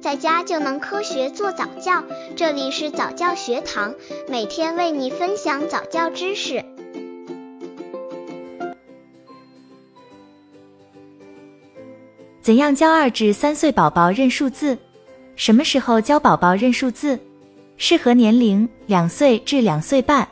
在家就能科学做早教。这里是早教学堂，每天为你分享早教知识。怎样教二至三岁宝宝认数字？什么时候教宝宝认数字？适合年龄两岁至两岁半。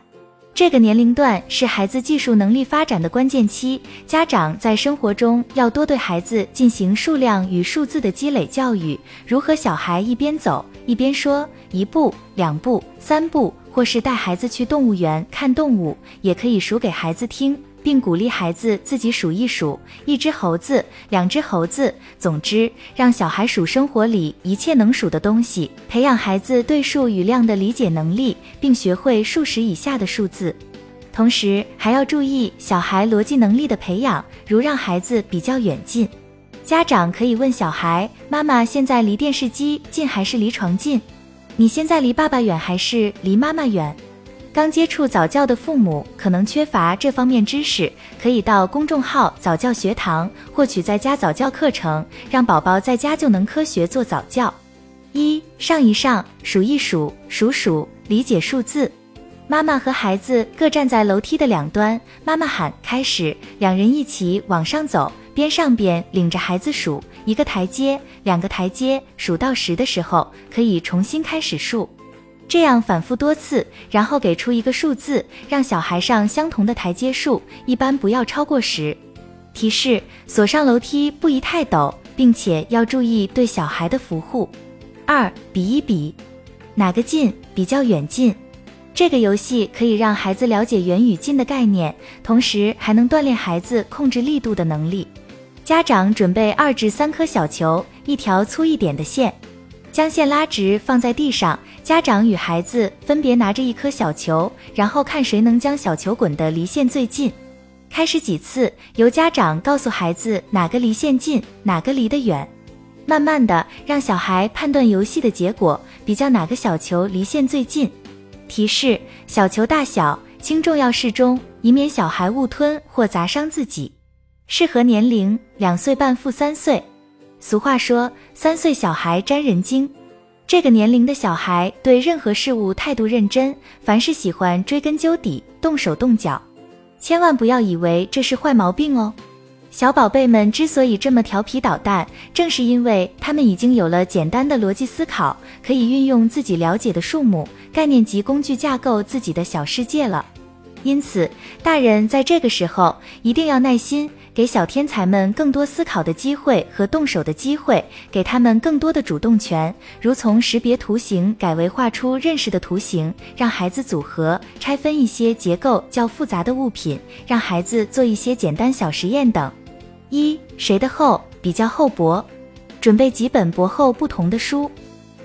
这个年龄段是孩子技术能力发展的关键期，家长在生活中要多对孩子进行数量与数字的积累教育，如和小孩一边走一边说一步、两步、三步，或是带孩子去动物园看动物，也可以数给孩子听。并鼓励孩子自己数一数，一只猴子，两只猴子。总之，让小孩数生活里一切能数的东西，培养孩子对数与量的理解能力，并学会数十以下的数字。同时，还要注意小孩逻辑能力的培养，如让孩子比较远近。家长可以问小孩：“妈妈现在离电视机近还是离床近？你现在离爸爸远还是离妈妈远？”刚接触早教的父母可能缺乏这方面知识，可以到公众号早教学堂获取在家早教课程，让宝宝在家就能科学做早教。一上一上，数一数，数数，理解数字。妈妈和孩子各站在楼梯的两端，妈妈喊开始，两人一起往上走，边上边领着孩子数一个台阶，两个台阶，数到十的时候可以重新开始数。这样反复多次，然后给出一个数字，让小孩上相同的台阶数，一般不要超过十。提示：所上楼梯不宜太陡，并且要注意对小孩的扶护。二，比一比，哪个近，比较远近。这个游戏可以让孩子了解远与近的概念，同时还能锻炼孩子控制力度的能力。家长准备二至三颗小球，一条粗一点的线。将线拉直，放在地上。家长与孩子分别拿着一颗小球，然后看谁能将小球滚得离线最近。开始几次，由家长告诉孩子哪个离线近，哪个离得远。慢慢的，让小孩判断游戏的结果，比较哪个小球离线最近。提示：小球大小轻重要适中，以免小孩误吞或砸伤自己。适合年龄两岁半负三岁。俗话说，三岁小孩沾人精。这个年龄的小孩对任何事物态度认真，凡事喜欢追根究底、动手动脚。千万不要以为这是坏毛病哦。小宝贝们之所以这么调皮捣蛋，正是因为他们已经有了简单的逻辑思考，可以运用自己了解的数目概念及工具架构自己的小世界了。因此，大人在这个时候一定要耐心。给小天才们更多思考的机会和动手的机会，给他们更多的主动权，如从识别图形改为画出认识的图形，让孩子组合拆分一些结构较复杂的物品，让孩子做一些简单小实验等。一谁的厚比较厚薄，准备几本薄厚不同的书，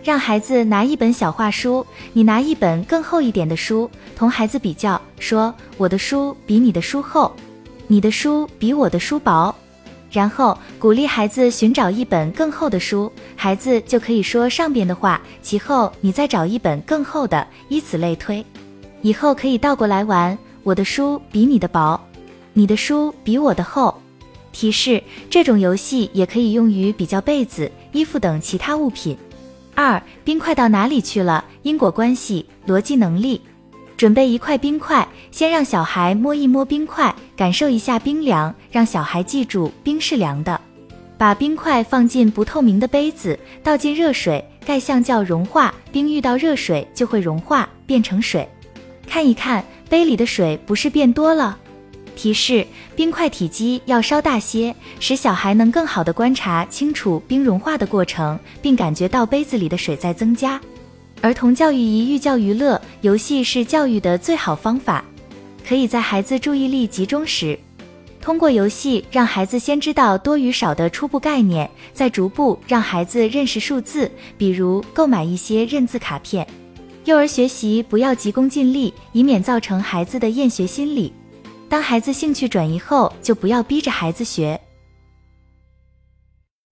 让孩子拿一本小画书，你拿一本更厚一点的书，同孩子比较，说我的书比你的书厚。你的书比我的书薄，然后鼓励孩子寻找一本更厚的书，孩子就可以说上边的话，其后你再找一本更厚的，以此类推。以后可以倒过来玩，我的书比你的薄，你的书比我的厚。提示：这种游戏也可以用于比较被子、衣服等其他物品。二、冰块到哪里去了？因果关系、逻辑能力。准备一块冰块，先让小孩摸一摸冰块，感受一下冰凉，让小孩记住冰是凉的。把冰块放进不透明的杯子，倒进热水，盖橡胶融化。冰遇到热水就会融化，变成水。看一看杯里的水不是变多了？提示：冰块体积要稍大些，使小孩能更好的观察清楚冰融化的过程，并感觉到杯子里的水在增加。儿童教育宜寓教于乐，游戏是教育的最好方法。可以在孩子注意力集中时，通过游戏让孩子先知道多与少的初步概念，再逐步让孩子认识数字，比如购买一些认字卡片。幼儿学习不要急功近利，以免造成孩子的厌学心理。当孩子兴趣转移后，就不要逼着孩子学。